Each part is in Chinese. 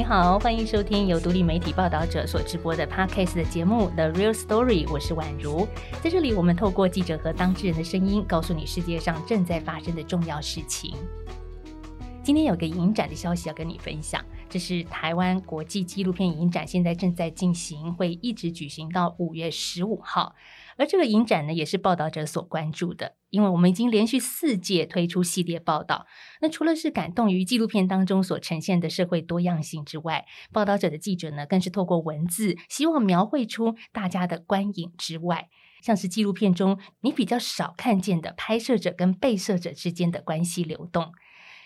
你好，欢迎收听由独立媒体报道者所直播的 Podcast 的节目《The Real Story》，我是宛如。在这里，我们透过记者和当事人的声音，告诉你世界上正在发生的重要事情。今天有个影展的消息要跟你分享，这是台湾国际纪录片影展，现在正在进行，会一直举行到五月十五号。而这个影展呢，也是报道者所关注的，因为我们已经连续四届推出系列报道。那除了是感动于纪录片当中所呈现的社会多样性之外，报道者的记者呢，更是透过文字，希望描绘出大家的观影之外，像是纪录片中你比较少看见的拍摄者跟被摄者之间的关系流动。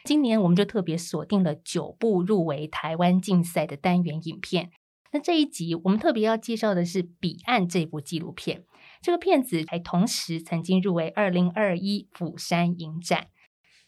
今年我们就特别锁定了九部入围台湾竞赛的单元影片。那这一集我们特别要介绍的是《彼岸》这部纪录片。这个片子还同时曾经入围二零二一釜山影展。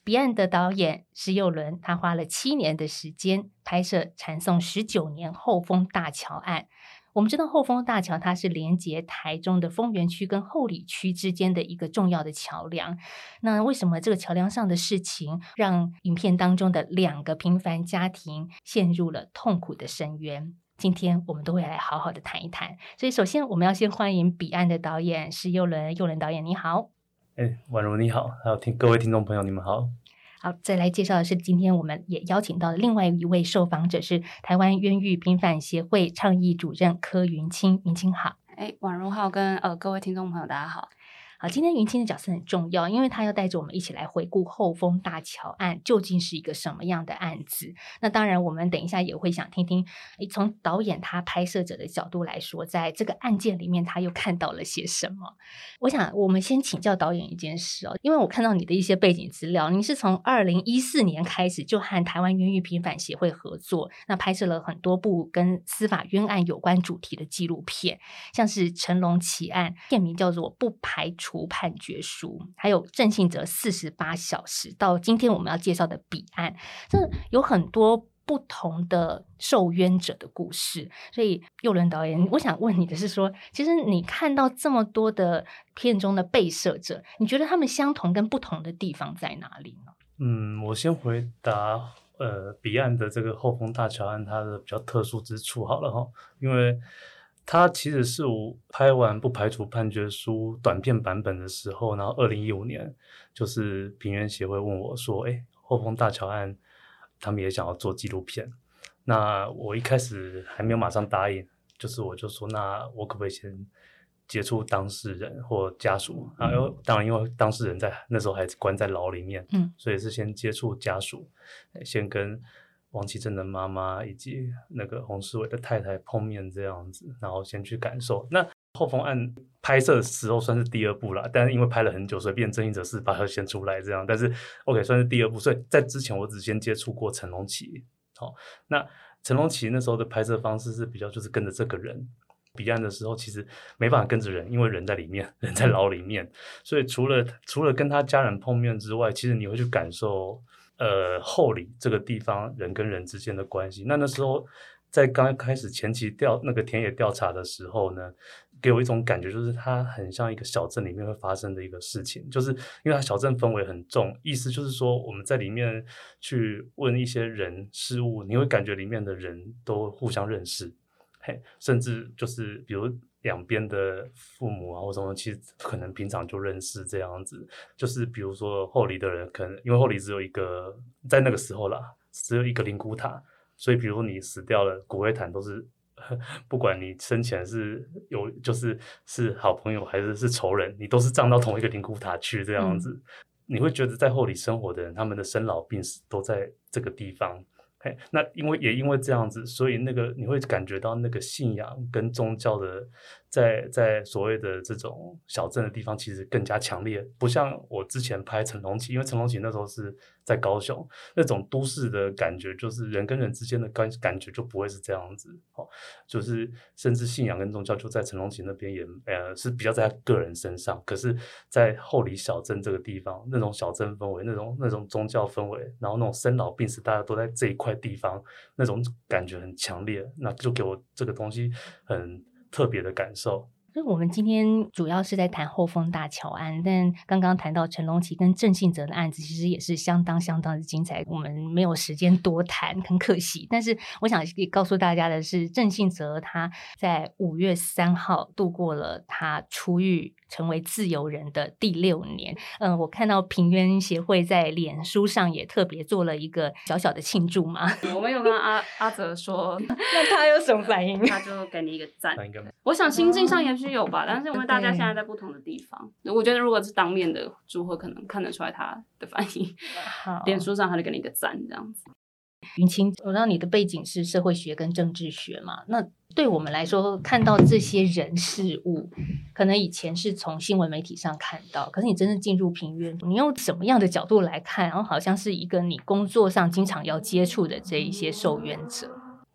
彼岸的导演石佑伦，他花了七年的时间拍摄传送十九年后丰大桥案。我们知道后丰大桥它是连接台中的丰原区跟后里区之间的一个重要的桥梁。那为什么这个桥梁上的事情让影片当中的两个平凡家庭陷入了痛苦的深渊？今天我们都会来好好的谈一谈，所以首先我们要先欢迎彼岸的导演是佑伦，佑伦导演你好，哎，宛如你好，还有听各位听众朋友你们好，好，再来介绍的是今天我们也邀请到的另外一位受访者是台湾冤狱平反协会倡议主任柯云清，云清好，哎，宛如好，跟呃各位听众朋友大家好。好，今天云清的角色很重要，因为他要带着我们一起来回顾后丰大桥案究竟是一个什么样的案子。那当然，我们等一下也会想听听，从导演他拍摄者的角度来说，在这个案件里面他又看到了些什么。我想，我们先请教导演一件事哦，因为我看到你的一些背景资料，你是从二零一四年开始就和台湾冤狱平反协会合作，那拍摄了很多部跟司法冤案有关主题的纪录片，像是成龙奇案，片名叫做《不排除》。除判决书，还有郑信哲四十八小时，到今天我们要介绍的彼岸，这有很多不同的受冤者的故事。所以，佑伦导演，我想问你的是说，其实你看到这么多的片中的被摄者，你觉得他们相同跟不同的地方在哪里呢？嗯，我先回答，呃，彼岸的这个后丰大桥案，它的比较特殊之处好了哈，因为。他其实是我拍完不排除判决书短片版本的时候，然后二零一五年，就是平原协会问我说：“哎，后丰大桥案，他们也想要做纪录片。”那我一开始还没有马上答应，就是我就说：“那我可不可以先接触当事人或家属？”啊，因为当然因为当事人在那时候还关在牢里面，嗯，所以是先接触家属，先跟。王启正的妈妈以及那个洪世伟的太太碰面这样子，然后先去感受。那后风案拍摄的时候算是第二部了，但是因为拍了很久，所以变正义者是把它先出来这样。但是 OK 算是第二部，所以在之前我只先接触过成龙奇。好，那成龙奇那时候的拍摄方式是比较就是跟着这个人，彼岸的时候其实没办法跟着人，因为人在里面，人在牢里面，所以除了除了跟他家人碰面之外，其实你会去感受。呃，后里这个地方人跟人之间的关系，那那时候在刚开始前期调那个田野调查的时候呢，给我一种感觉，就是它很像一个小镇里面会发生的一个事情，就是因为它小镇氛围很重，意思就是说我们在里面去问一些人事物，你会感觉里面的人都互相认识，嘿，甚至就是比如。两边的父母啊，或什么，其实可能平常就认识这样子。就是比如说后里的人，可能因为后里只有一个，在那个时候啦，只有一个灵骨塔，所以比如你死掉了，骨灰坛都是，不管你生前是有，就是是好朋友还是是仇人，你都是葬到同一个灵骨塔去这样子。你会觉得在后里生活的人，他们的生老病死都在这个地方。那因为也因为这样子，所以那个你会感觉到那个信仰跟宗教的。在在所谓的这种小镇的地方，其实更加强烈，不像我之前拍成龙旗，因为成龙旗那时候是在高雄，那种都市的感觉，就是人跟人之间的感感觉就不会是这样子，哦，就是甚至信仰跟宗教就在成龙旗那边也呃是比较在他个人身上，可是，在后里小镇这个地方，那种小镇氛围，那种那种宗教氛围，然后那种生老病死，大家都在这一块地方，那种感觉很强烈，那就给我这个东西很。特别的感受，所以我们今天主要是在谈后丰大桥案，但刚刚谈到陈龙奇跟郑信哲的案子，其实也是相当相当的精彩。我们没有时间多谈，很可惜。但是我想告诉大家的是，郑信哲他在五月三号度过了他出狱。成为自由人的第六年，嗯，我看到平原协会在脸书上也特别做了一个小小的庆祝嘛。我们有跟阿阿泽说，那他有什么反应？他就给你一个赞。我想心境上也许有吧，但是因为大家现在在不同的地方，我觉得如果是当面的祝贺，可能看得出来他的反应。脸书上他就给你一个赞，这样子。云清，我知道你的背景是社会学跟政治学嘛？那对我们来说，看到这些人事物，可能以前是从新闻媒体上看到，可是你真正进入平原，你用什么样的角度来看？然后好像是一个你工作上经常要接触的这一些受援者，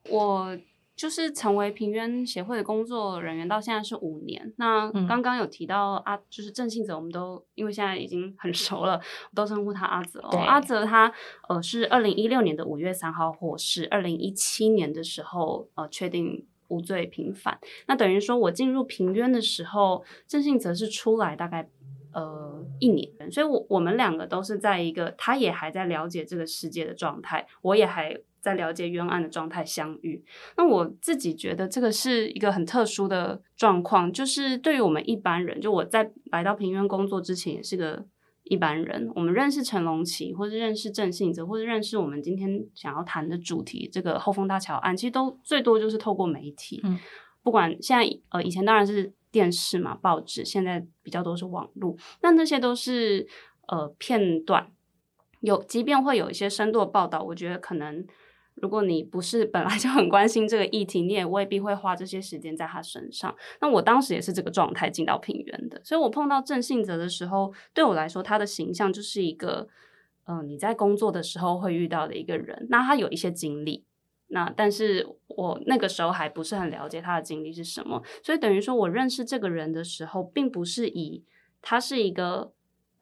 我。就是成为平冤协会的工作人员到现在是五年。那刚刚有提到阿，就是郑信泽，我们都因为现在已经很熟了，都称呼他阿泽。阿泽他呃是二零一六年的五月三号获释，二零一七年的时候呃确定无罪平反。那等于说我进入平冤的时候，郑信泽是出来大概呃一年，所以我我们两个都是在一个他也还在了解这个世界的状态，我也还。在了解冤案的状态相遇，那我自己觉得这个是一个很特殊的状况，就是对于我们一般人，就我在来到平原工作之前也是个一般人，我们认识陈龙奇，或者认识郑信哲，或者认识我们今天想要谈的主题这个后丰大桥案，其实都最多就是透过媒体，嗯，不管现在呃以前当然是电视嘛，报纸，现在比较多是网络，那那些都是呃片段，有即便会有一些深度的报道，我觉得可能。如果你不是本来就很关心这个议题，你也未必会花这些时间在他身上。那我当时也是这个状态进到平原的，所以我碰到郑信哲的时候，对我来说，他的形象就是一个，嗯，你在工作的时候会遇到的一个人。那他有一些经历，那但是我那个时候还不是很了解他的经历是什么，所以等于说我认识这个人的时候，并不是以他是一个。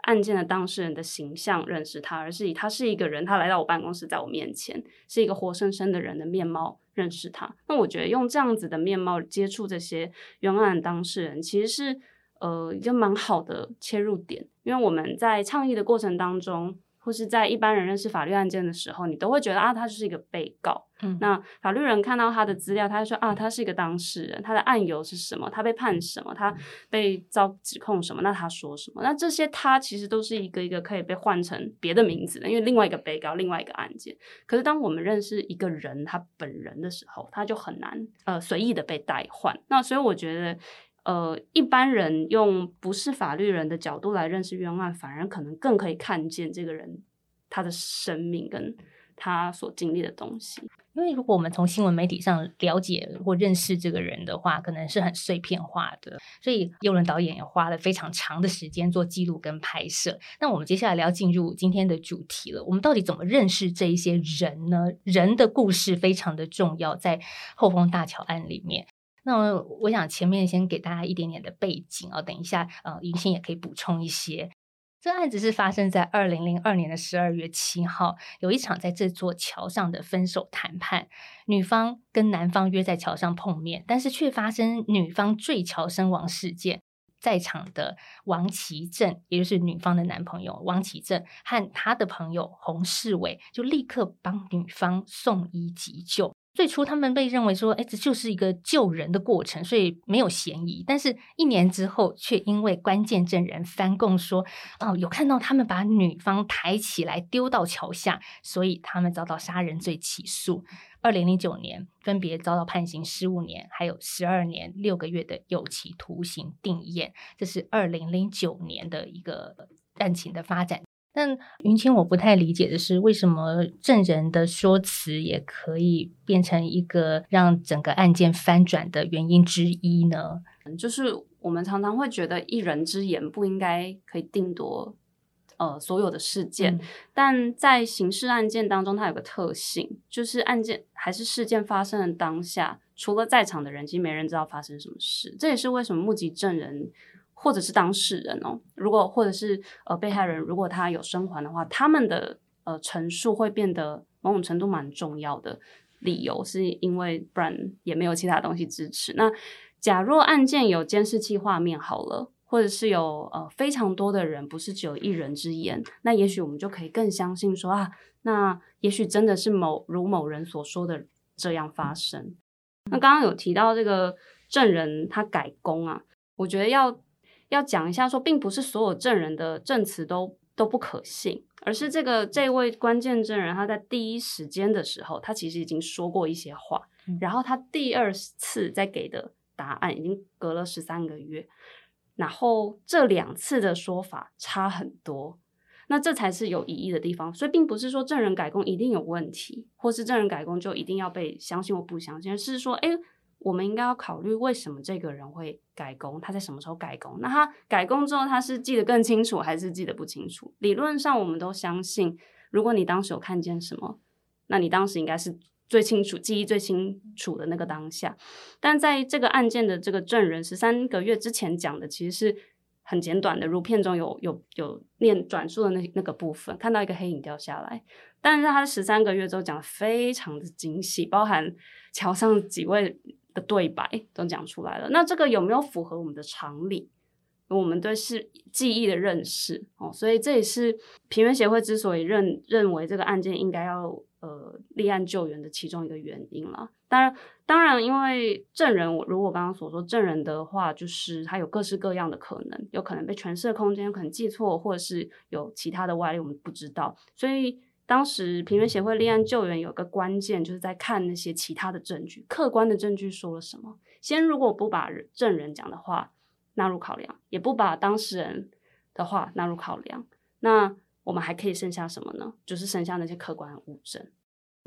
案件的当事人的形象认识他，而是以他是一个人，他来到我办公室，在我面前是一个活生生的人的面貌认识他。那我觉得用这样子的面貌接触这些冤案当事人，其实是呃一个蛮好的切入点，因为我们在倡议的过程当中。或是在一般人认识法律案件的时候，你都会觉得啊，他就是一个被告。嗯，那法律人看到他的资料，他就说啊，他是一个当事人，他的案由是什么？他被判什么？他被遭指控什么？那他说什么？那这些他其实都是一个一个可以被换成别的名字的，因为另外一个被告，另外一个案件。可是当我们认识一个人他本人的时候，他就很难呃随意的被代换。那所以我觉得。呃，一般人用不是法律人的角度来认识冤案，反而可能更可以看见这个人他的生命跟他所经历的东西。因为如果我们从新闻媒体上了解或认识这个人的话，可能是很碎片化的。所以尤伦导演也花了非常长的时间做记录跟拍摄。那我们接下来要进入今天的主题了。我们到底怎么认识这一些人呢？人的故事非常的重要，在后丰大桥案里面。那我想前面先给大家一点点的背景啊，等一下呃，云欣也可以补充一些。这案子是发生在二零零二年的十二月七号，有一场在这座桥上的分手谈判，女方跟男方约在桥上碰面，但是却发生女方坠桥身亡事件。在场的王其正，也就是女方的男朋友王其正和他的朋友洪世伟，就立刻帮女方送医急救。最初他们被认为说，哎，这就是一个救人的过程，所以没有嫌疑。但是，一年之后，却因为关键证人翻供说，哦，有看到他们把女方抬起来丢到桥下，所以他们遭到杀人罪起诉。二零零九年，分别遭到判刑十五年，还有十二年六个月的有期徒刑定验。这是二零零九年的一个案情的发展。但云清，我不太理解的是，为什么证人的说辞也可以变成一个让整个案件翻转的原因之一呢？就是我们常常会觉得一人之言不应该可以定夺呃所有的事件，但在刑事案件当中，它有个特性，就是案件还是事件发生的当下，除了在场的人，其实没人知道发生什么事。这也是为什么目击证人。或者是当事人哦，如果或者是呃被害人，如果他有生还的话，他们的呃陈述会变得某种程度蛮重要的。理由是因为不然也没有其他东西支持。那假若案件有监视器画面，好了，或者是有呃非常多的人，不是只有一人之言，那也许我们就可以更相信说啊，那也许真的是某如某人所说的这样发生。那刚刚有提到这个证人他改供啊，我觉得要要讲一下说，并不是所有证人的证词都都不可信，而是这个这位关键证人他在第一时间的时候，他其实已经说过一些话，然后他第二次再给的。答案已经隔了十三个月，然后这两次的说法差很多，那这才是有疑义的地方。所以并不是说证人改供一定有问题，或是证人改供就一定要被相信或不相信，而是说，哎，我们应该要考虑为什么这个人会改工，他在什么时候改工？那他改工之后，他是记得更清楚，还是记得不清楚？理论上，我们都相信，如果你当时有看见什么，那你当时应该是。最清楚、记忆最清楚的那个当下，但在这个案件的这个证人十三个月之前讲的，其实是很简短的，如片中有有有念转述的那那个部分，看到一个黑影掉下来，但是他十三个月之后讲的非常的精细，包含桥上几位的对白都讲出来了。那这个有没有符合我们的常理？我们对是记忆的认识哦，所以这也是平原协会之所以认认为这个案件应该要。呃，立案救援的其中一个原因了。当然，当然，因为证人，我如果刚刚所说证人的话，就是他有各式各样的可能，有可能被诠释的空间，可能记错，或者是有其他的外力，我们不知道。所以当时平原协会立案救援有个关键，就是在看那些其他的证据，客观的证据说了什么。先如果不把证人讲的话纳入考量，也不把当事人的话纳入考量，那。我们还可以剩下什么呢？就是剩下那些客观物证。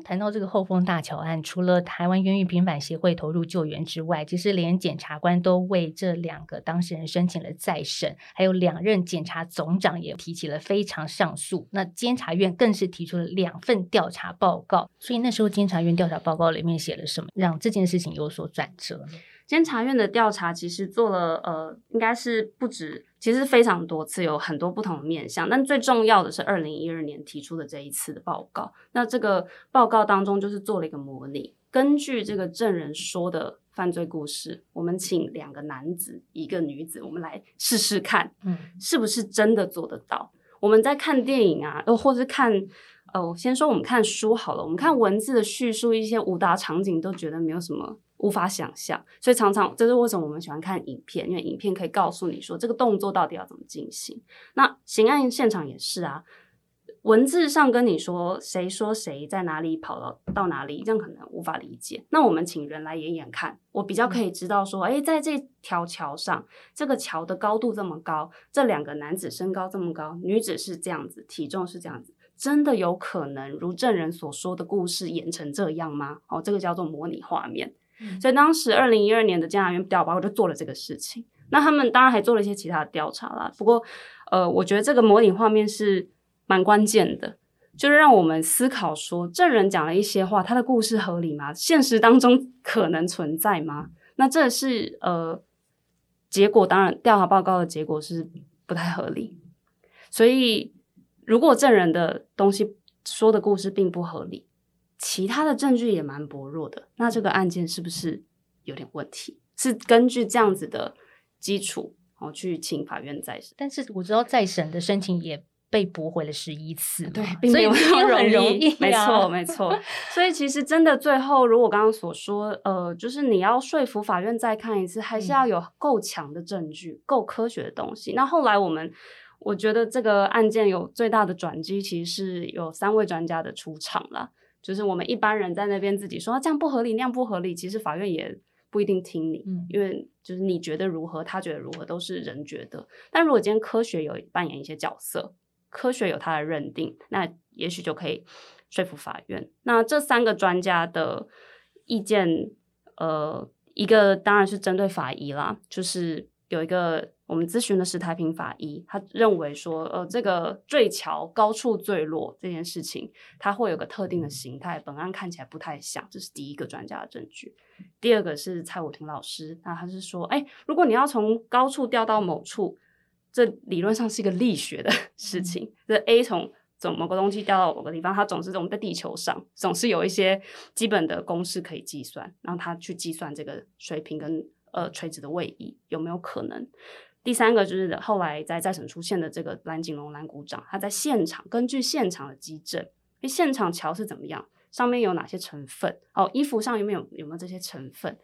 谈到这个后丰大桥案，除了台湾冤狱平反协会投入救援之外，其实连检察官都为这两个当事人申请了再审，还有两任检察总长也提起了非常上诉。那监察院更是提出了两份调查报告。所以那时候监察院调查报告里面写了什么，让这件事情有所转折？监察院的调查其实做了，呃，应该是不止，其实非常多次，有很多不同的面向。但最重要的是二零一二年提出的这一次的报告。那这个报告当中就是做了一个模拟，根据这个证人说的犯罪故事，我们请两个男子，一个女子，我们来试试看，嗯，是不是真的做得到？我们在看电影啊，又，或是看，哦，先说我们看书好了，我们看文字的叙述，一些武打场景都觉得没有什么。无法想象，所以常常这是为什么我们喜欢看影片，因为影片可以告诉你说这个动作到底要怎么进行。那刑案现场也是啊，文字上跟你说谁说谁在哪里跑到到哪里，这样可能无法理解。那我们请人来演演看，我比较可以知道说，哎，在这条桥上，这个桥的高度这么高，这两个男子身高这么高，女子是这样子，体重是这样子，真的有可能如证人所说的故事演成这样吗？哦，这个叫做模拟画面。所以当时二零一二年的监察院调查报告就做了这个事情。那他们当然还做了一些其他的调查啦。不过，呃，我觉得这个模拟画面是蛮关键的，就是让我们思考说，证人讲了一些话，他的故事合理吗？现实当中可能存在吗？那这是呃结果，当然调查报告的结果是不太合理。所以，如果证人的东西说的故事并不合理。其他的证据也蛮薄弱的，那这个案件是不是有点问题？是根据这样子的基础哦去请法院再审，但是我知道再审的申请也被驳回了十一次，对，并没有很容易，没错没错。所以其实真的最后，如果刚刚所说，呃，就是你要说服法院再看一次，还是要有够强的证据，够科学的东西。那后来我们我觉得这个案件有最大的转机，其实是有三位专家的出场了。就是我们一般人在那边自己说这样不合理，那样不合理，其实法院也不一定听你，因为就是你觉得如何，他觉得如何，都是人觉得。但如果今天科学有扮演一些角色，科学有他的认定，那也许就可以说服法院。那这三个专家的意见，呃，一个当然是针对法医啦，就是有一个。我们咨询的是太平法医，他认为说，呃，这个坠桥高处坠落这件事情，它会有个特定的形态，本案看起来不太像，这是第一个专家的证据。第二个是蔡武庭老师，那他是说，哎，如果你要从高处掉到某处，这理论上是一个力学的 事情，这 A 从从某个东西掉到某个地方，它总是我们在地球上总是有一些基本的公式可以计算，然后他去计算这个水平跟。呃垂直的位移，有没有可能？第三个就是后来在再审出现的这个蓝景龙蓝股长，他在现场根据现场的基证，诶，现场桥是怎么样？上面有哪些成分？哦，衣服上有没有有没有这些成分？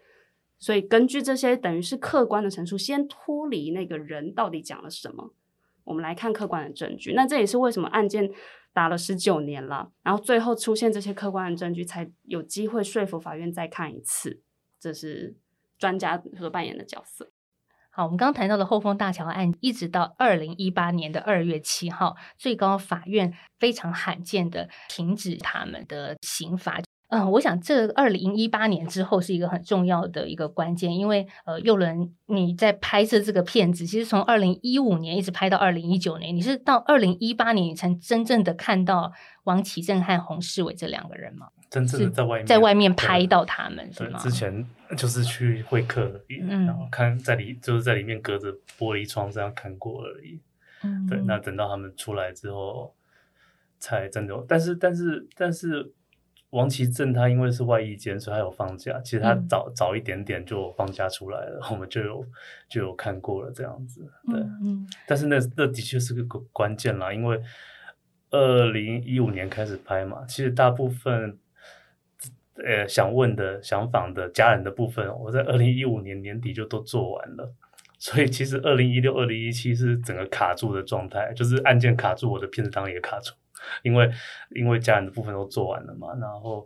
所以根据这些等于是客观的陈述，先脱离那个人到底讲了什么，我们来看客观的证据。那这也是为什么案件打了十九年了，然后最后出现这些客观的证据，才有机会说服法院再看一次。这是专家所扮演的角色。好，我们刚刚谈到的后丰大桥案，一直到二零一八年的二月七号，最高法院非常罕见的停止他们的刑罚。嗯，我想这二零一八年之后是一个很重要的一个关键，因为呃，右伦你在拍摄这个片子，其实从二零一五年一直拍到二零一九年，你是到二零一八年你才真正的看到王启正和洪世伟这两个人吗？真正的在外面，在外面拍到他们是吗？之前就是去会客，然后看在里就是在里面隔着玻璃窗这样看过而已。嗯，对，那等到他们出来之后，才真的。但是，但是，但是。王其正他因为是外役监，所以他有放假。其实他早早一点点就放假出来了，我们就有就有看过了这样子。对，嗯。但是那那的确是个关键啦，因为二零一五年开始拍嘛，其实大部分呃想问的、想访的家人的部分，我在二零一五年年底就都做完了。所以其实二零一六、二零一七是整个卡住的状态，就是案件卡住，我的片子当然也卡住。因为因为家人的部分都做完了嘛，然后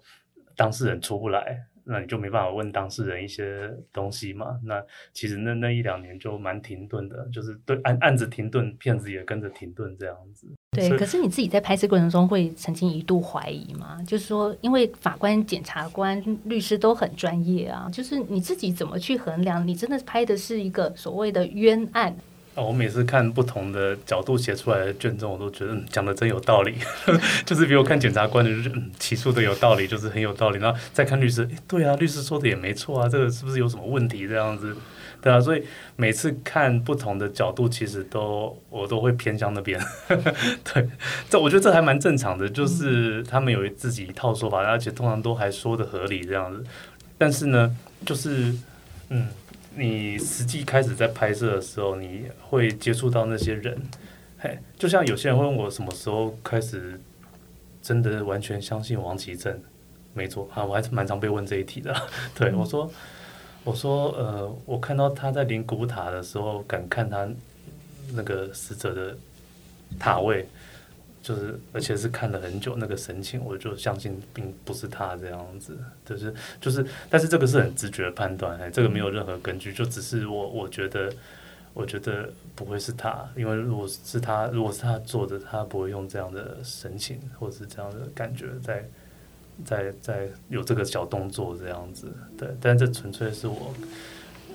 当事人出不来，那你就没办法问当事人一些东西嘛。那其实那那一两年就蛮停顿的，就是对案案子停顿，骗子也跟着停顿这样子。对，可是你自己在拍摄过程中会曾经一度怀疑吗？就是说，因为法官、检察官、律师都很专业啊，就是你自己怎么去衡量？你真的拍的是一个所谓的冤案？我每次看不同的角度写出来的卷宗，我都觉得讲的真有道理。就是比如看检察官的起诉的有道理，就是很有道理。然后再看律师，对啊，律师说的也没错啊，这个是不是有什么问题？这样子，对啊。所以每次看不同的角度，其实都我都会偏向那边。对，这我觉得这还蛮正常的，就是他们有自己一套说法，而且通常都还说的合理这样子。但是呢，就是嗯。你实际开始在拍摄的时候，你会接触到那些人，嘿，就像有些人问我什么时候开始真的完全相信王其正，没错啊，我还是蛮常被问这一题的。对我说，我说，呃，我看到他在临古塔的时候，敢看他那个死者的塔位。就是，而且是看了很久那个神情，我就相信并不是他这样子，就是就是，但是这个是很直觉的判断，哎，这个没有任何根据，就只是我我觉得，我觉得不会是他，因为如果是他，如果是他做的，他不会用这样的神情或者是这样的感觉在在在有这个小动作这样子，对，但这纯粹是我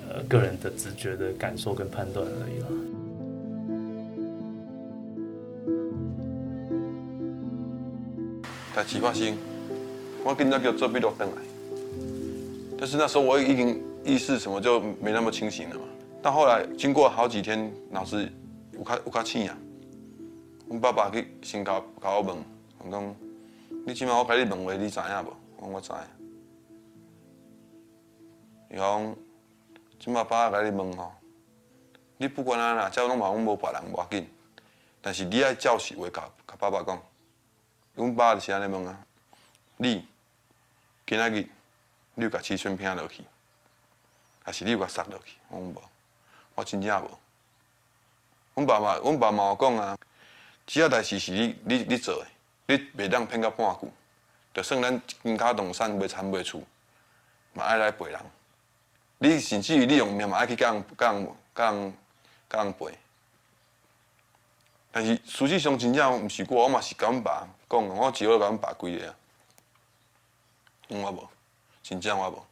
呃个人的直觉的感受跟判断而已了。代志发生，我今天就做笔录登来。但是那时候我已经意识什么就没那么清醒了嘛。到后来经过好几天，脑子有较有较醒啊。阮爸爸去先甲甲我问，讲你即摆我甲你问话，你知影无？我讲我知。伊讲即摆爸甲你问吼，你不管安怎，只要拢嘛阮无别人无要紧，但是你爱照实话甲甲爸爸讲。阮爸就是安尼问啊，你今仔日你有甲七寸拼落去，还是你有甲杀落去？我讲无，我真正无。阮爸嘛，阮爸嘛有讲啊，只要代志是你你你做诶，你袂当骗到半句，就算咱金卡动产买田买厝，嘛爱来陪人。你甚至于你用命嘛爱去甲人甲人甲人甲人陪。但是实际上真正毋是我，我嘛是甲阮爸。讲，我只好甲阮爸规个啊，我无，真正我无。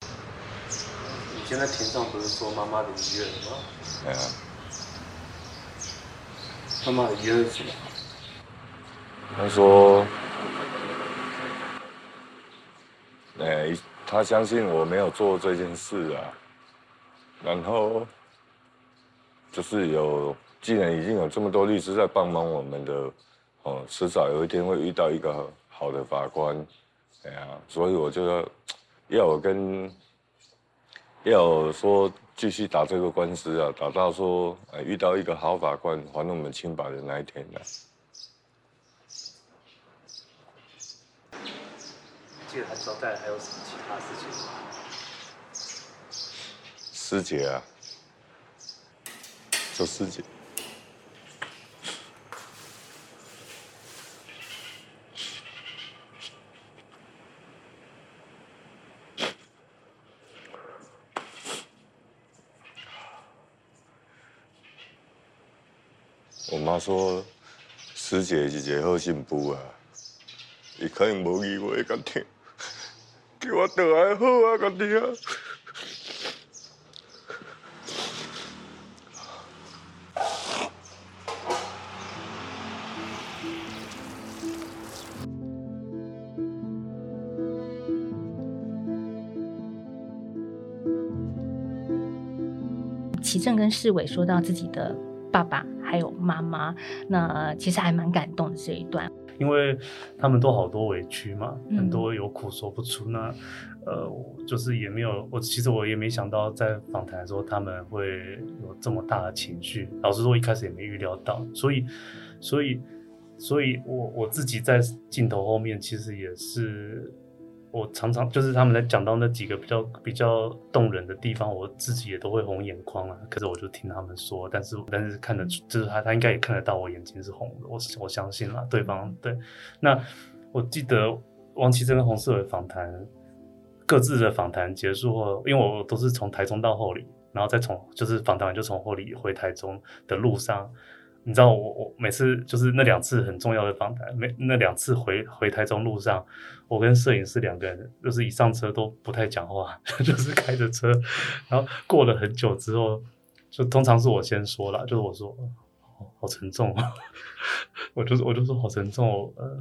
你现在庭上不是说妈妈的遗愿吗？哎呀，妈妈的遗愿是什么？他说，哎，他相信我没有做这件事啊，然后就是有，既然已经有这么多律师在帮忙我们的。哦，迟早有一天会遇到一个好的法官，哎呀，所以我就要要我跟要我说继续打这个官司啊，打到说呃遇到一个好法官还我们清白的那一天呢。记得他交代还有什么其他事情吗？师姐啊，就师姐。说，师姐是一个好媳妇啊，伊可能无义我甲听，叫我倒来好啊，甲听。齐正跟世伟说到自己的。爸爸还有妈妈，那其实还蛮感动的这一段，因为他们都好多委屈嘛，很多有苦说不出。那呃，就是也没有，我其实我也没想到在访谈的时候他们会有这么大的情绪。老实说，一开始也没预料到，所以，所以，所以我我自己在镜头后面其实也是。我常常就是他们在讲到那几个比较比较动人的地方，我自己也都会红眼眶啊。可是我就听他们说，但是但是看得出，就是他他应该也看得到我眼睛是红的。我我相信啦，对方对。那我记得王琦贞跟洪世伟访谈，各自的访谈结束后，因为我都是从台中到后里，然后再从就是访谈完就从后里回台中的路上。你知道我我每次就是那两次很重要的访谈，每那两次回回台中路上，我跟摄影师两个人就是一上车都不太讲话，就是开着车，然后过了很久之后，就通常是我先说了，就是我说好沉重啊，我就我就说好沉重，呃，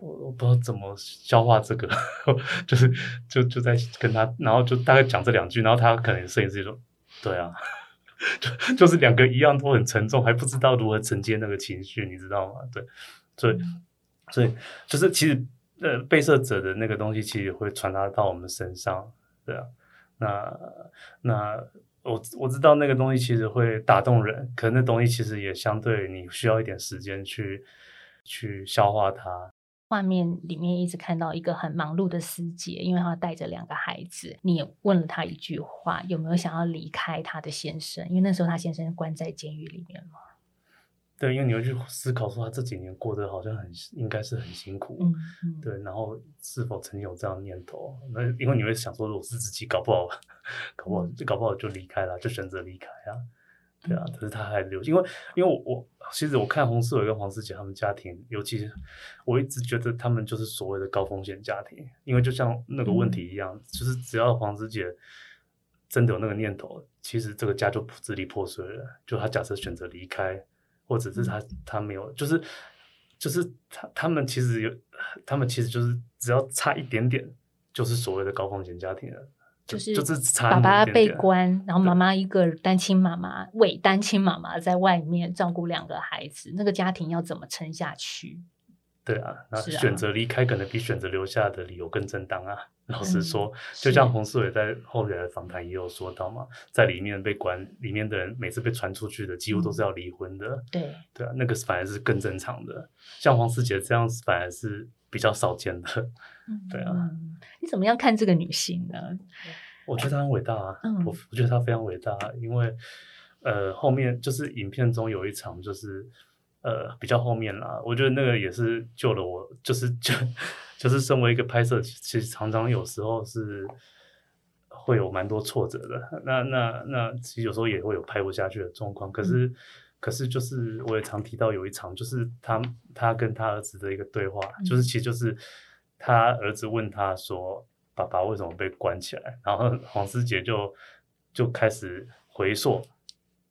我我不知道怎么消化这个，就是就就在跟他，然后就大概讲这两句，然后他可能摄影师就说对啊。就 就是两个一样都很沉重，还不知道如何承接那个情绪，你知道吗？对，所以所以就是其实呃被摄者的那个东西，其实会传达到我们身上，对啊。那那我我知道那个东西其实会打动人，可那东西其实也相对你需要一点时间去去消化它。画面里面一直看到一个很忙碌的师姐，因为她带着两个孩子。你也问了她一句话，有没有想要离开她的先生？因为那时候她先生关在监狱里面嘛。对，因为你会去思考说，她这几年过得好像很应该是很辛苦。嗯嗯。对，然后是否曾有这样念头？那因为你会想说，如果是自己搞不好，搞不好搞不好就离开了，就选择离开啊。对啊，可是他还留，因为因为我我其实我看洪世伟跟黄世杰他们家庭，尤其是我一直觉得他们就是所谓的高风险家庭，因为就像那个问题一样，就是只要黄世杰真的有那个念头，其实这个家就支离破碎了。就他假设选择离开，或者是他他没有，就是就是他他们其实有，他们其实就是只要差一点点，就是所谓的高风险家庭了。就是爸爸被关，然后妈妈一个单亲妈妈，伪单亲妈妈在外面照顾两个孩子，那个家庭要怎么撑下去？对啊，那选择离开可能比选择留下的理由更正当啊。老实说，就像洪世伟在后来的访谈也有说到嘛，在里面被关，里面的人每次被传出去的，几乎都是要离婚的。对对啊，那个反而是更正常的。像黄世杰这样子，反而是比较少见的。对啊，你怎么样看这个女性呢？我觉得她很伟大啊，我我觉得她非常伟大，因为呃后面就是影片中有一场就是呃比较后面啦，我觉得那个也是救了我，就是 就就是身为一个拍摄，其实常常有时候是会有蛮多挫折的，那那那其实有时候也会有拍不下去的状况，可是可是就是我也常提到有一场就是他他跟他儿子的一个对话，就是其实就是。他儿子问他说：“爸爸为什么被关起来？”然后黄师姐就就开始回溯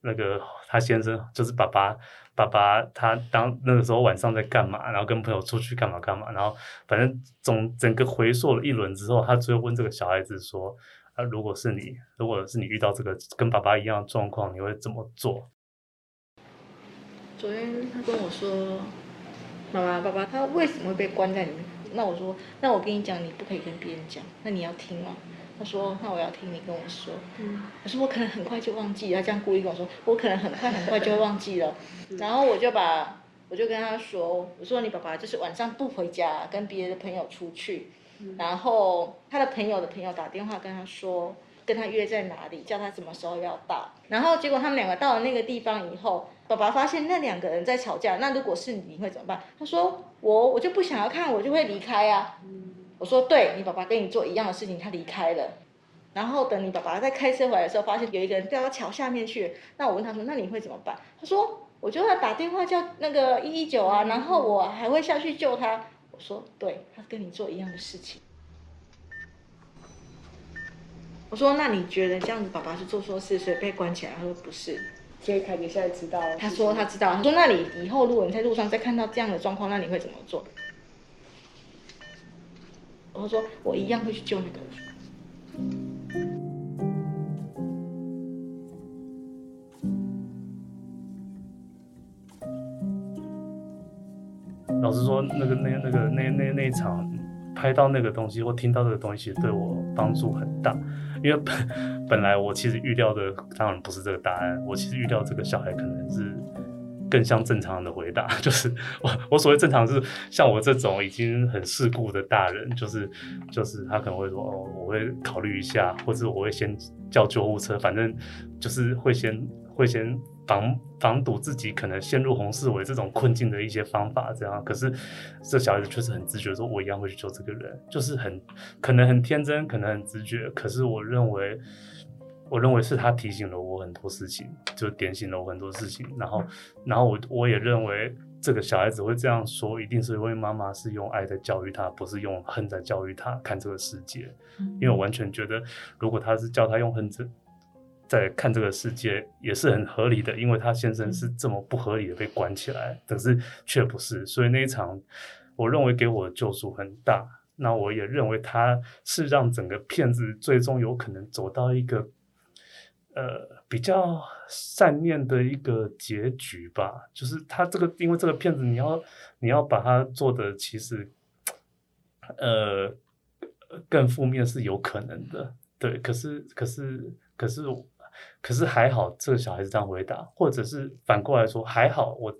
那个他先生，就是爸爸，爸爸他当那个时候晚上在干嘛？然后跟朋友出去干嘛干嘛？然后反正总整个回溯了一轮之后，他最后问这个小孩子说：“啊，如果是你，如果是你遇到这个跟爸爸一样的状况，你会怎么做？”昨天他跟我说：“妈妈，爸爸他为什么会被关在里面？”那我说，那我跟你讲，你不可以跟别人讲。那你要听吗？他说：“那我要听你跟我说。”嗯，他说：“我可能很快就忘记了。”他这样故意跟我说：“我可能很快很快就会忘记了。”然后我就把我就跟他说：“我说你爸爸就是晚上不回家，跟别的朋友出去。然后他的朋友的朋友打电话跟他说，跟他约在哪里，叫他什么时候要到。然后结果他们两个到了那个地方以后，爸爸发现那两个人在吵架。那如果是你会怎么办？他说：“我我就不想要看，我就会离开啊。”我说对，你爸爸跟你做一样的事情，他离开了。然后等你爸爸在开车回来的时候，发现有一个人掉到桥下面去。那我问他说：“那你会怎么办？”他说：“我就要打电话叫那个一一九啊，然后我还会下去救他。”我说：“对，他跟你做一样的事情。”我说：“那你觉得这样子，爸爸是做错事，所以被关起来？”他说：“不是。”所以凯杰现在知道。他说他知道。他说：“那你以后如果你在路上再看到这样的状况，那你会怎么做？”我说我一样会去救那个人。老实说，那个、那、那个、那、那、那一场拍到那个东西或听到这个东西，对我帮助很大。因为本 本来我其实预料的当然不是这个答案，我其实预料这个小孩可能是。更像正常人的回答，就是我我所谓正常是像我这种已经很世故的大人，就是就是他可能会说哦，我会考虑一下，或者我会先叫救护车，反正就是会先会先防防堵自己可能陷入红四维这种困境的一些方法，这样。可是这小孩子确实很直觉，说我一样会去救这个人，就是很可能很天真，可能很直觉。可是我认为。我认为是他提醒了我很多事情，就点醒了我很多事情。然后，然后我我也认为这个小孩子会这样说，一定是因为妈妈是用爱在教育他，不是用恨在教育他看这个世界。因为我完全觉得，如果他是叫他用恨在在看这个世界，也是很合理的，因为他先生是这么不合理的被关起来，可是却不是。所以那一场，我认为给我的救赎很大。那我也认为他是让整个片子最终有可能走到一个。呃，比较善念的一个结局吧，就是他这个，因为这个片子，你要你要把它做的，其实，呃，更负面是有可能的，对。可是，可是，可是，可是还好，这个小孩子这样回答，或者是反过来说，还好，我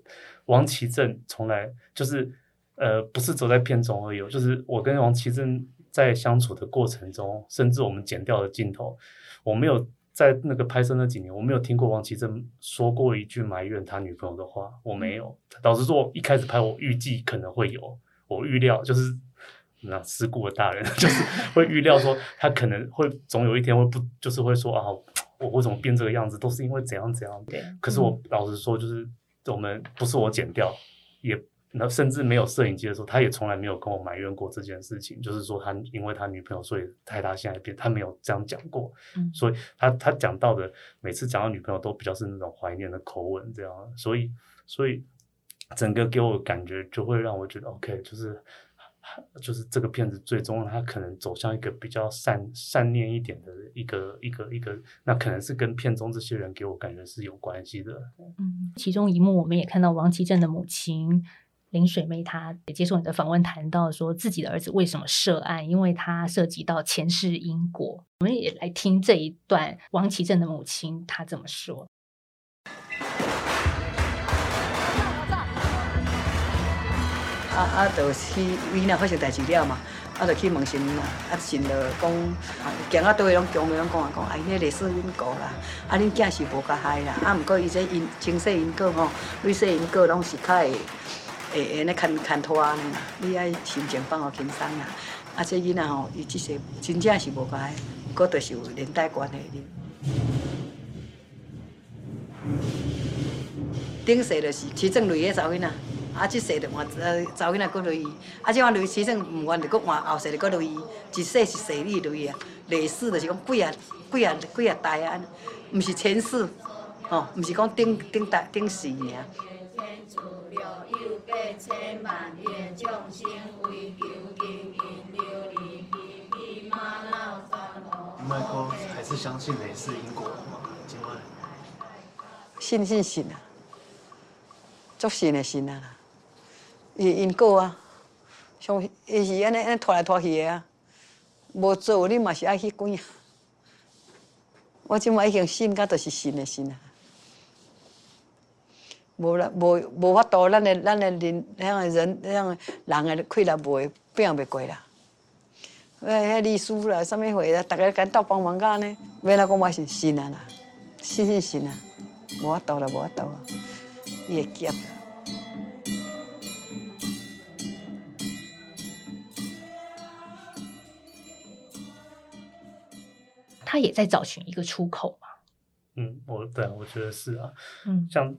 王奇正从来就是，呃，不是走在片中而已，就是我跟王奇正在相处的过程中，甚至我们剪掉的镜头，我没有。在那个拍摄那几年，我没有听过王启正说过一句埋怨他女朋友的话。我没有，老实说一开始拍，我预计可能会有，我预料就是那事故的大人，就是会预料说他可能会总有一天会不，就是会说啊，我为什么变这个样子，都是因为怎样怎样。对。可是我老实说，就是我们不是我剪掉，也。那甚至没有摄影机的时候，他也从来没有跟我埋怨过这件事情。就是说，他因为他女朋友，所以害他现在变，他没有这样讲过。嗯，所以他他讲到的每次讲到女朋友，都比较是那种怀念的口吻这样。所以，所以整个给我感觉就会让我觉得 OK，就是就是这个片子最终他可能走向一个比较善善念一点的一个一个一个，那可能是跟片中这些人给我感觉是有关系的。嗯，其中一幕我们也看到王其正的母亲。林水妹她也接受你的访问，谈到说自己的儿子为什么涉案，因为他涉及到前世因果。我们也来听这一段王启正的母亲她怎么说。啊啊，就去伊那发生代志了嘛，啊，就去问神嘛，啊神就讲，行啊，倒位拢强的拢讲啊讲，啊，迄历史因果啦，啊，恁囝是无甲害啦，啊，毋过伊这因前世因果吼，累世因果拢是较会。会会咧牵牵拖安尼啦，你爱心情放互轻松啦。啊，这囡仔吼，伊即世真正是无该，毋过就是有连带关系哩。顶世就是起正累个查囡仔，啊，即世就换呃查囡仔搁累伊，啊，即款累起正毋愿就搁换后世就搁累伊，一世是世里累啊，历史就是讲几啊几啊几啊代啊，毋是前世，吼，毋是讲顶顶代顶世尔。千万愿众生为求经因流离彼彼马老山河。麦克还是相信类似因果的吗？今晚信信信啊，足信的信啊，因因果啊，像伊是安尼安尼拖来拖去的啊，无做你嘛是爱去管啊。我即马已经信，甲就是信的信啊。无啦，无无法度，咱的咱的人，遐个人，遐个人的气力袂拼袂过啦。哎，遐律师啦，啥物货啦，逐个跟斗帮忙甲呢。要来讲我是信啊啦，信信信啊，无法度啦，无法度啊，伊会急。他也在找寻一个出口嘛。嗯，我对啊，我觉得是啊。嗯，像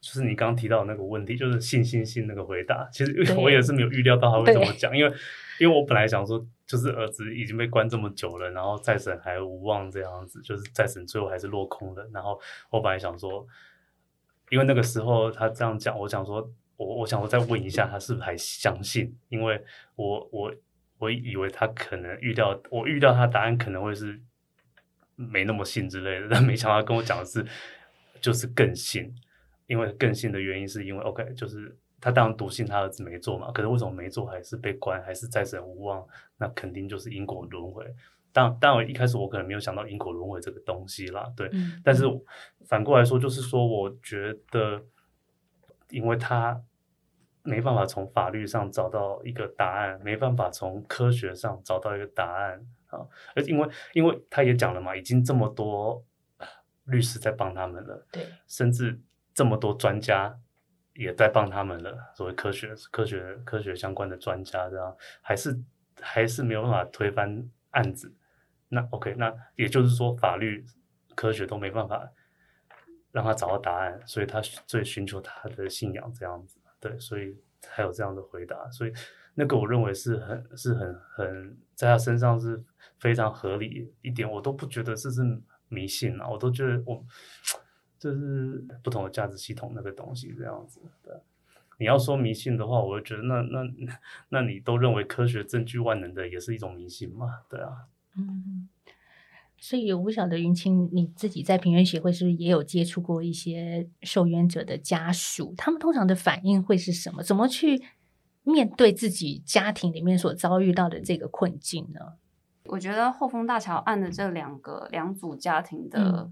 就是你刚刚提到那个问题，就是信信信那个回答，其实我也是没有预料到他会这么讲，因为因为我本来想说，就是儿子已经被关这么久了，然后再审还无望这样子，就是再审最后还是落空了。然后我本来想说，因为那个时候他这样讲，我想说，我我想我再问一下，他是不是还相信？因为我我我以为他可能预料，我预料他答案可能会是。没那么信之类的，但没想到跟我讲的是，就是更信，因为更新的原因是因为 OK，就是他当然笃信他儿子没做嘛，可是为什么没做还是被关，还是再审无望？那肯定就是因果轮回。当当然一开始我可能没有想到因果轮回这个东西啦，对。但是反过来说，就是说，我觉得，因为他没办法从法律上找到一个答案，没办法从科学上找到一个答案。啊，而因为因为他也讲了嘛，已经这么多律师在帮他们了，对，甚至这么多专家也在帮他们了，所谓科学科学科学相关的专家这样，还是还是没有办法推翻案子。那 OK，那也就是说法律科学都没办法让他找到答案，所以他最寻求他的信仰这样子，对，所以才有这样的回答，所以。那个我认为是很是很很在他身上是非常合理一点，我都不觉得这是迷信啊，我都觉得我这是不同的价值系统那个东西这样子的。你要说迷信的话，我就觉得那那 那你都认为科学证据万能的也是一种迷信嘛？对啊。嗯，所以我不晓得云清你自己在平原协会是不是也有接触过一些受冤者的家属，他们通常的反应会是什么？怎么去？面对自己家庭里面所遭遇到的这个困境呢？我觉得后丰大桥案的这两个两组家庭的，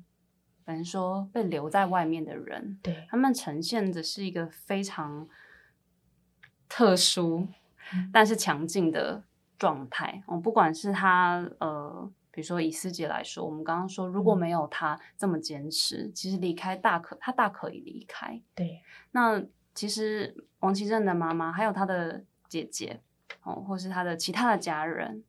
等于说被留在外面的人，对他们呈现的是一个非常特殊但是强劲的状态。哦，不管是他呃，比如说以思杰来说，我们刚刚说如果没有他这么坚持，其实离开大可他大可以离开。对，那。其实王其正的妈妈还有他的姐姐哦，或是他的其他的家人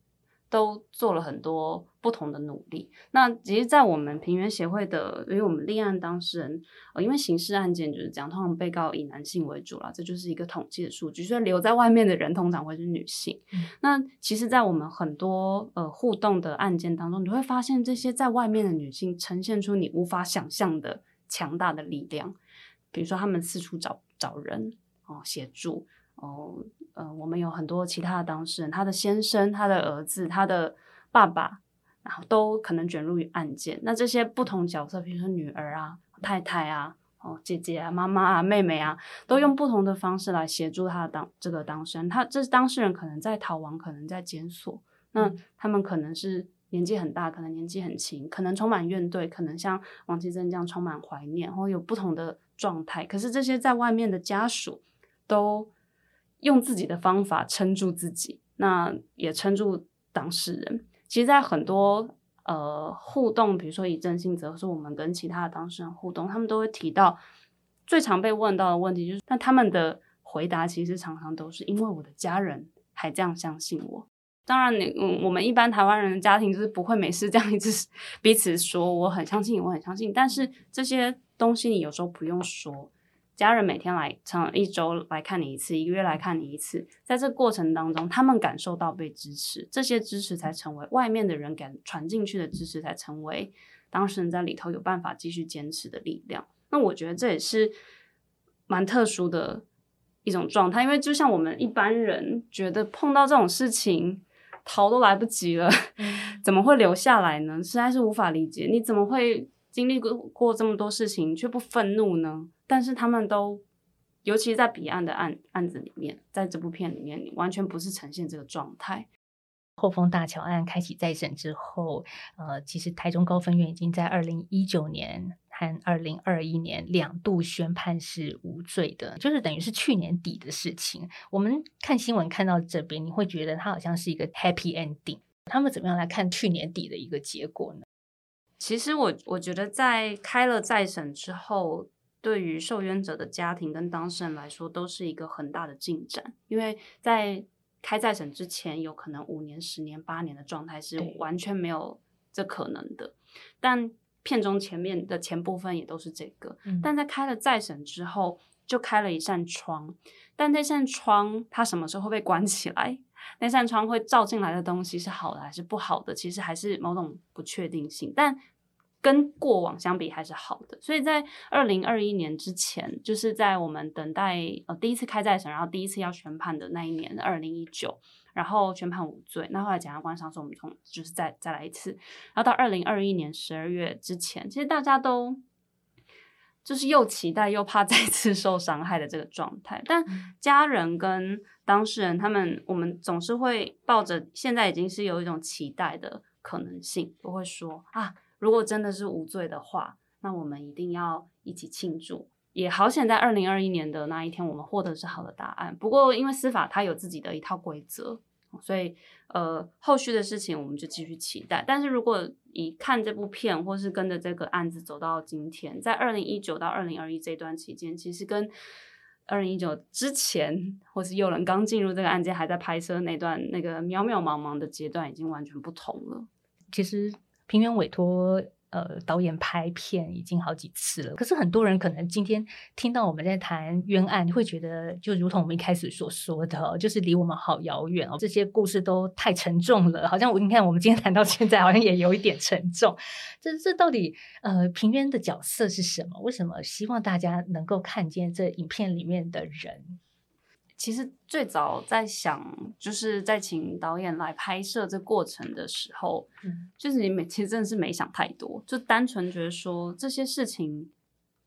都做了很多不同的努力。那其实，在我们平原协会的，因为我们立案当事人，呃，因为刑事案件就是这样，通常被告以男性为主啦，这就是一个统计的数据。所以留在外面的人通常会是女性。那其实，在我们很多呃互动的案件当中，你会发现这些在外面的女性呈现出你无法想象的强大的力量。比如说，他们四处找。找人哦协助哦呃我们有很多其他的当事人，他的先生、他的儿子、他的爸爸，然后都可能卷入于案件。那这些不同角色，比如说女儿啊、太太啊、哦姐姐啊、妈妈啊、妹妹啊，都用不同的方式来协助他的当这个当事人。他这当事人可能在逃亡，可能在检索。那他们可能是年纪很大，可能年纪很轻，可能充满怨怼，可能像王其珍这样充满怀念，然后有不同的。状态，可是这些在外面的家属都用自己的方法撑住自己，那也撑住当事人。其实，在很多呃互动，比如说以正信哲，或是我们跟其他的当事人互动，他们都会提到最常被问到的问题，就是那他们的回答其实常常都是因为我的家人还这样相信我。当然，你嗯，我们一般台湾人的家庭就是不会没事这样一直 彼此说我很相信，我很相信。但是这些东西你有时候不用说，家人每天来，常一周来看你一次，一个月来看你一次，在这过程当中，他们感受到被支持，这些支持才成为外面的人感传进去的支持，才成为当事人在里头有办法继续坚持的力量。那我觉得这也是蛮特殊的一种状态，因为就像我们一般人觉得碰到这种事情。逃都来不及了，怎么会留下来呢？实在是无法理解，你怎么会经历过过这么多事情却不愤怒呢？但是他们都，尤其是在彼岸的案案子里面，在这部片里面，完全不是呈现这个状态。后丰大桥案开启再审之后，呃，其实台中高分院已经在二零一九年和二零二一年两度宣判是无罪的，就是等于是去年底的事情。我们看新闻看到这边，你会觉得它好像是一个 happy ending。他们怎么样来看去年底的一个结果呢？其实我我觉得在开了再审之后，对于受冤者的家庭跟当事人来说，都是一个很大的进展，因为在开再审之前，有可能五年、十年、八年的状态是完全没有这可能的。但片中前面的前部分也都是这个，但在开了再审之后，就开了一扇窗。但那扇窗它什么时候会被关起来？那扇窗会照进来的东西是好的还是不好的？其实还是某种不确定性。但跟过往相比还是好的，所以在二零二一年之前，就是在我们等待呃第一次开再审，然后第一次要宣判的那一年，二零一九，然后宣判无罪。那后来检察官上诉，我们从就是再再来一次，然后到二零二一年十二月之前，其实大家都就是又期待又怕 再次受伤害的这个状态。但家人跟当事人他们，我们总是会抱着现在已经是有一种期待的可能性，都会说啊。如果真的是无罪的话，那我们一定要一起庆祝。也好险，在二零二一年的那一天，我们获得是好的答案。不过，因为司法它有自己的一套规则，所以呃，后续的事情我们就继续期待。但是如果以看这部片，或是跟着这个案子走到今天，在二零一九到二零二一这段期间，其实跟二零一九之前，或是有人刚进入这个案件还在拍摄那段那个渺渺茫茫的阶段，已经完全不同了。其实。平原委托呃导演拍片已经好几次了，可是很多人可能今天听到我们在谈冤案，会觉得就如同我们一开始所说的，就是离我们好遥远哦。这些故事都太沉重了，好像我你看我们今天谈到现在，好像也有一点沉重。这这到底呃平原的角色是什么？为什么希望大家能够看见这影片里面的人？其实最早在想，就是在请导演来拍摄这过程的时候，嗯，就是你没，其实真的是没想太多，就单纯觉得说这些事情，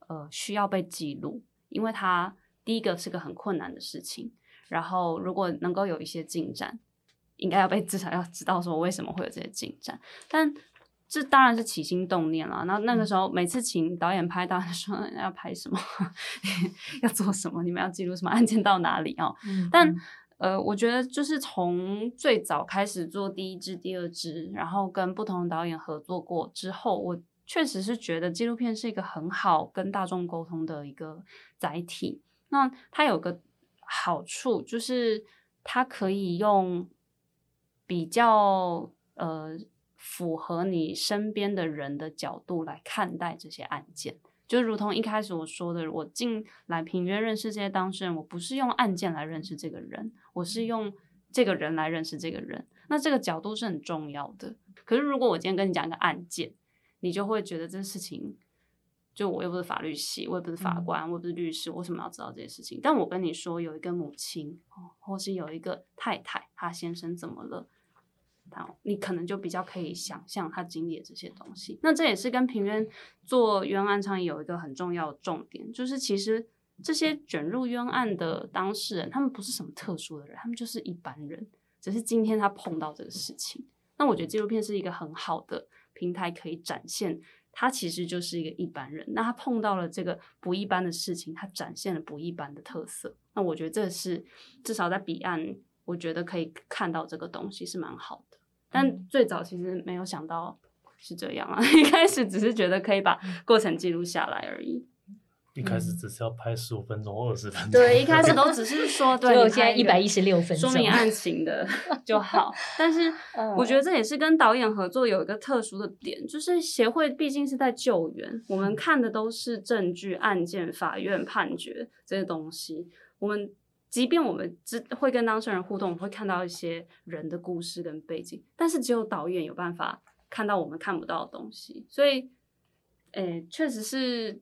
呃，需要被记录，因为它第一个是个很困难的事情，然后如果能够有一些进展，应该要被至少要知道说为什么会有这些进展，但。这当然是起心动念了。那那个时候，每次请导演拍，导演说要拍什么，要做什么，你们要记录什么案件到哪里哦。但呃，我觉得就是从最早开始做第一支、第二支，然后跟不同的导演合作过之后，我确实是觉得纪录片是一个很好跟大众沟通的一个载体。那它有个好处，就是它可以用比较呃。符合你身边的人的角度来看待这些案件，就如同一开始我说的，我进来平约认识这些当事人，我不是用案件来认识这个人，我是用这个人来认识这个人。那这个角度是很重要的。可是如果我今天跟你讲一个案件，你就会觉得这事情，就我又不是法律系，我也不是法官，我也不是律师，为什么要知道这些事情？但我跟你说，有一个母亲，或是有一个太太，她先生怎么了？你可能就比较可以想象他经历的这些东西。那这也是跟平冤做冤案倡议有一个很重要的重点，就是其实这些卷入冤案的当事人，他们不是什么特殊的人，他们就是一般人，只是今天他碰到这个事情。那我觉得纪录片是一个很好的平台，可以展现他其实就是一个一般人。那他碰到了这个不一般的事情，他展现了不一般的特色。那我觉得这是至少在彼岸，我觉得可以看到这个东西是蛮好的。但最早其实没有想到是这样啊，一开始只是觉得可以把过程记录下来而已。一开始只是要拍十五分钟或二十分钟。对，一开始都 只是说，对，现在一百一十六分钟，说明案情的就好。但是我觉得这也是跟导演合作有一个特殊的点，就是协会毕竟是在救援，我们看的都是证据、案件、法院判决这些东西，我们。即便我们只会跟当事人互动，会看到一些人的故事跟背景，但是只有导演有办法看到我们看不到的东西。所以，诶，确实是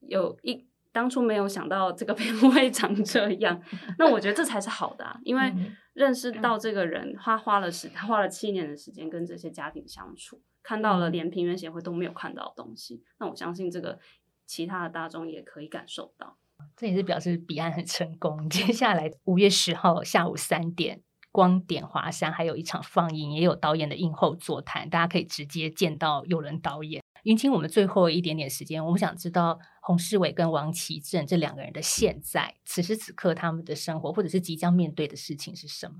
有一当初没有想到这个 片会长这样。那我觉得这才是好的，啊因为认识到这个人，他花了时，他花了七年的时间跟这些家庭相处，看到了连平原协会都没有看到的东西。那我相信这个其他的大众也可以感受到。这也是表示彼岸很成功。接下来五月十号下午三点，光点华山，还有一场放映，也有导演的映后座谈，大家可以直接见到有伦导演。云清，我们最后一点点时间，我们想知道洪世伟跟王琦正这两个人的现在，此时此刻他们的生活，或者是即将面对的事情是什么？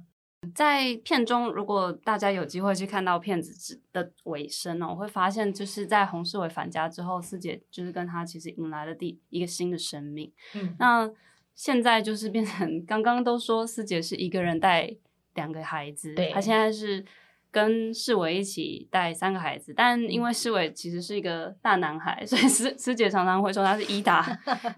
在片中，如果大家有机会去看到片子的尾声呢，我会发现，就是在洪世伟返家之后，四姐就是跟他其实迎来了第一个新的生命。嗯，那现在就是变成刚刚都说四姐是一个人带两个孩子，对，她现在是。跟世伟一起带三个孩子，但因为世伟其实是一个大男孩，所以师师姐常常会说他是一打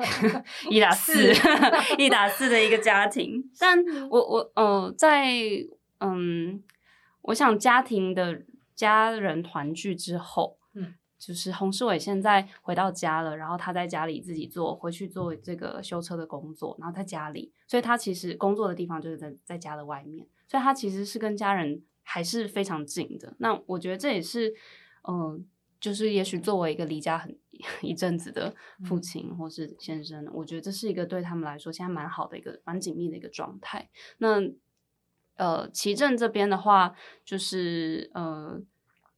一打四 一打四的一个家庭。但我我呃在嗯，我想家庭的家人团聚之后，嗯，就是洪世伟现在回到家了，然后他在家里自己做回去做这个修车的工作，然后在家里，所以他其实工作的地方就是在在家的外面，所以他其实是跟家人。还是非常近的。那我觉得这也是，嗯，就是也许作为一个离家很 一阵子的父亲或是先生，我觉得这是一个对他们来说现在蛮好的一个蛮紧密的一个状态。那呃，奇正这边的话，就是呃，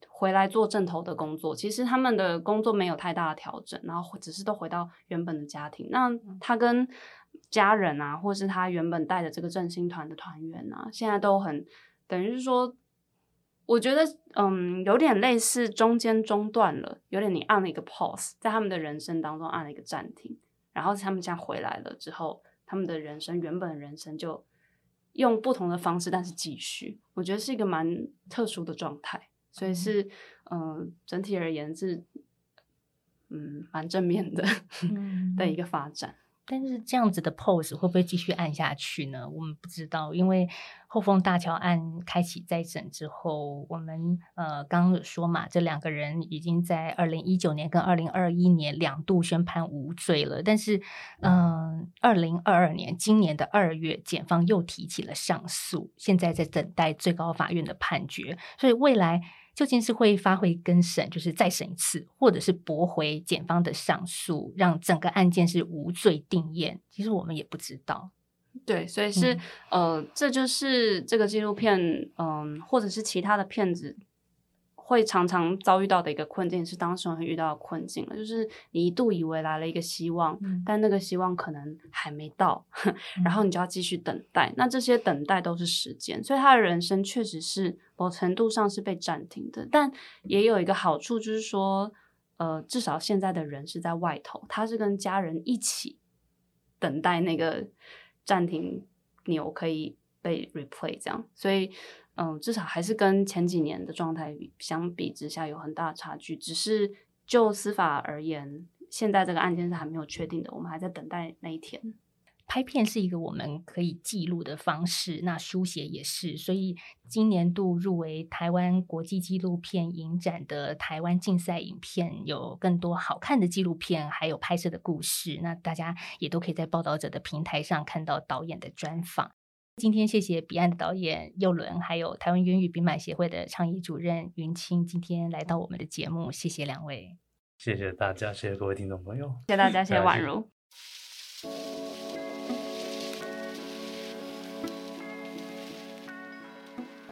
回来做正头的工作，其实他们的工作没有太大的调整，然后只是都回到原本的家庭。那他跟家人啊，或是他原本带的这个振兴团的团员啊，现在都很。等于是说，我觉得，嗯，有点类似中间中断了，有点你按了一个 pause，在他们的人生当中按了一个暂停，然后他们这样回来了之后，他们的人生原本的人生就用不同的方式，但是继续，我觉得是一个蛮特殊的状态，所以是，嗯，整体而言是，嗯，蛮正面的 的一个发展。但是这样子的 pose 会不会继续按下去呢？我们不知道，因为后丰大桥案开启再审之后，我们呃刚刚有说嘛，这两个人已经在二零一九年跟二零二一年两度宣判无罪了。但是，嗯，二零二二年今年的二月，检方又提起了上诉，现在在等待最高法院的判决。所以未来。究竟是会发回更审，就是再审一次，或者是驳回检方的上诉，让整个案件是无罪定验？其实我们也不知道。对，所以是呃，这就是这个纪录片，嗯，或者是其他的片子。会常常遭遇到的一个困境是当事人会遇到的困境了，就是你一度以为来了一个希望，但那个希望可能还没到，然后你就要继续等待。那这些等待都是时间，所以他的人生确实是某程度上是被暂停的。但也有一个好处，就是说，呃，至少现在的人是在外头，他是跟家人一起等待那个暂停钮可以被 replay 这样，所以。嗯，至少还是跟前几年的状态相比之下有很大的差距。只是就司法而言，现在这个案件是还没有确定的，我们还在等待那一天。拍片是一个我们可以记录的方式，那书写也是。所以今年度入围台湾国际纪录片影展的台湾竞赛影片，有更多好看的纪录片，还有拍摄的故事。那大家也都可以在报道者的平台上看到导演的专访。今天谢谢彼岸的导演佑伦，还有台湾渊语笔买协会的倡议主任云清，今天来到我们的节目，谢谢两位，谢谢大家，谢谢各位听众朋友，谢谢大家，谢谢宛如。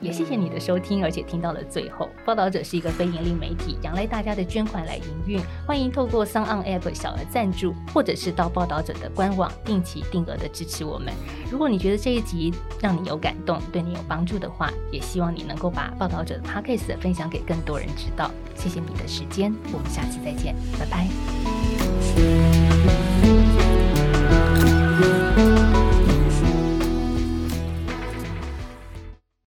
也谢谢你的收听，而且听到了最后。报道者是一个非盈利媒体，仰赖大家的捐款来营运。欢迎透过 son on App 小额赞助，或者是到报道者的官网定期定额的支持我们。如果你觉得这一集让你有感动，对你有帮助的话，也希望你能够把报道者的 Podcast 分享给更多人知道。谢谢你的时间，我们下期再见，拜拜。